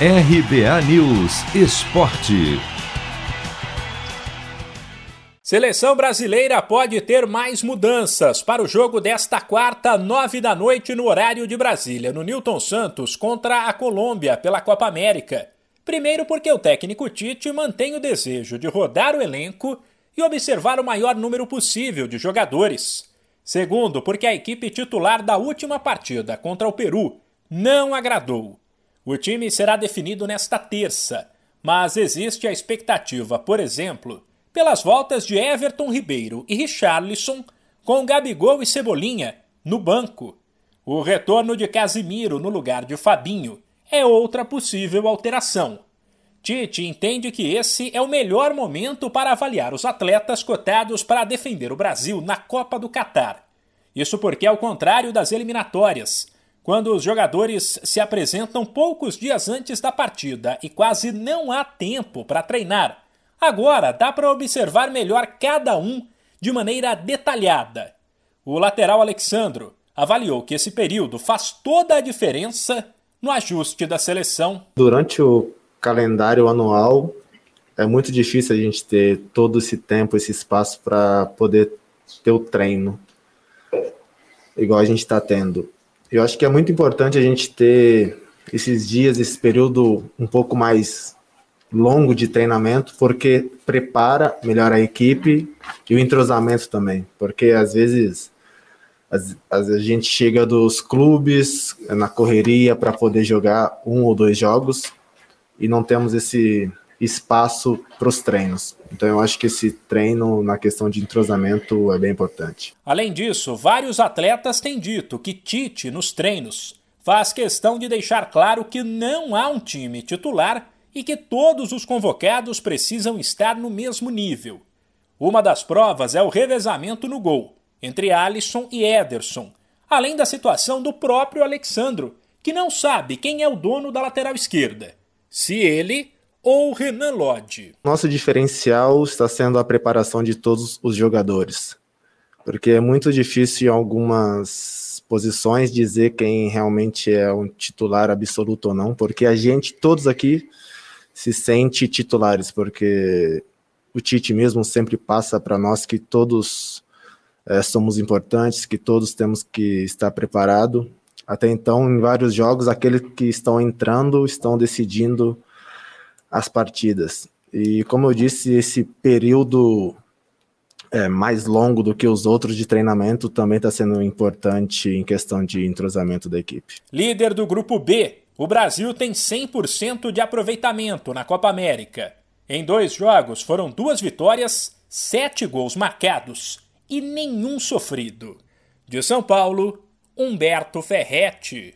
RBA News Esporte. Seleção brasileira pode ter mais mudanças para o jogo desta quarta, nove da noite, no horário de Brasília, no Newton Santos contra a Colômbia pela Copa América. Primeiro, porque o técnico Tite mantém o desejo de rodar o elenco e observar o maior número possível de jogadores. Segundo, porque a equipe titular da última partida contra o Peru não agradou. O time será definido nesta terça, mas existe a expectativa, por exemplo, pelas voltas de Everton Ribeiro e Richarlison com Gabigol e Cebolinha no banco. O retorno de Casimiro no lugar de Fabinho é outra possível alteração. Tite entende que esse é o melhor momento para avaliar os atletas cotados para defender o Brasil na Copa do Catar. Isso porque, ao contrário das eliminatórias, quando os jogadores se apresentam poucos dias antes da partida e quase não há tempo para treinar, agora dá para observar melhor cada um de maneira detalhada. O lateral Alexandro avaliou que esse período faz toda a diferença no ajuste da seleção. Durante o calendário anual, é muito difícil a gente ter todo esse tempo, esse espaço para poder ter o treino, igual a gente está tendo. Eu acho que é muito importante a gente ter esses dias, esse período um pouco mais longo de treinamento, porque prepara melhor a equipe e o entrosamento também, porque às vezes a gente chega dos clubes na correria para poder jogar um ou dois jogos e não temos esse espaço para os treinos. Então eu acho que esse treino na questão de entrosamento é bem importante. Além disso, vários atletas têm dito que Tite nos treinos faz questão de deixar claro que não há um time titular e que todos os convocados precisam estar no mesmo nível. Uma das provas é o revezamento no gol entre Alisson e Ederson, além da situação do próprio Alexandro, que não sabe quem é o dono da lateral esquerda, se ele ou Renan Lodge. Nosso diferencial está sendo a preparação de todos os jogadores, porque é muito difícil em algumas posições dizer quem realmente é um titular absoluto ou não, porque a gente, todos aqui, se sente titulares, porque o Tite mesmo sempre passa para nós que todos é, somos importantes, que todos temos que estar preparado. Até então, em vários jogos, aqueles que estão entrando estão decidindo as partidas. E como eu disse, esse período é, mais longo do que os outros de treinamento também está sendo importante em questão de entrosamento da equipe. Líder do grupo B, o Brasil tem 100% de aproveitamento na Copa América. Em dois jogos foram duas vitórias, sete gols marcados e nenhum sofrido. De São Paulo, Humberto Ferretti.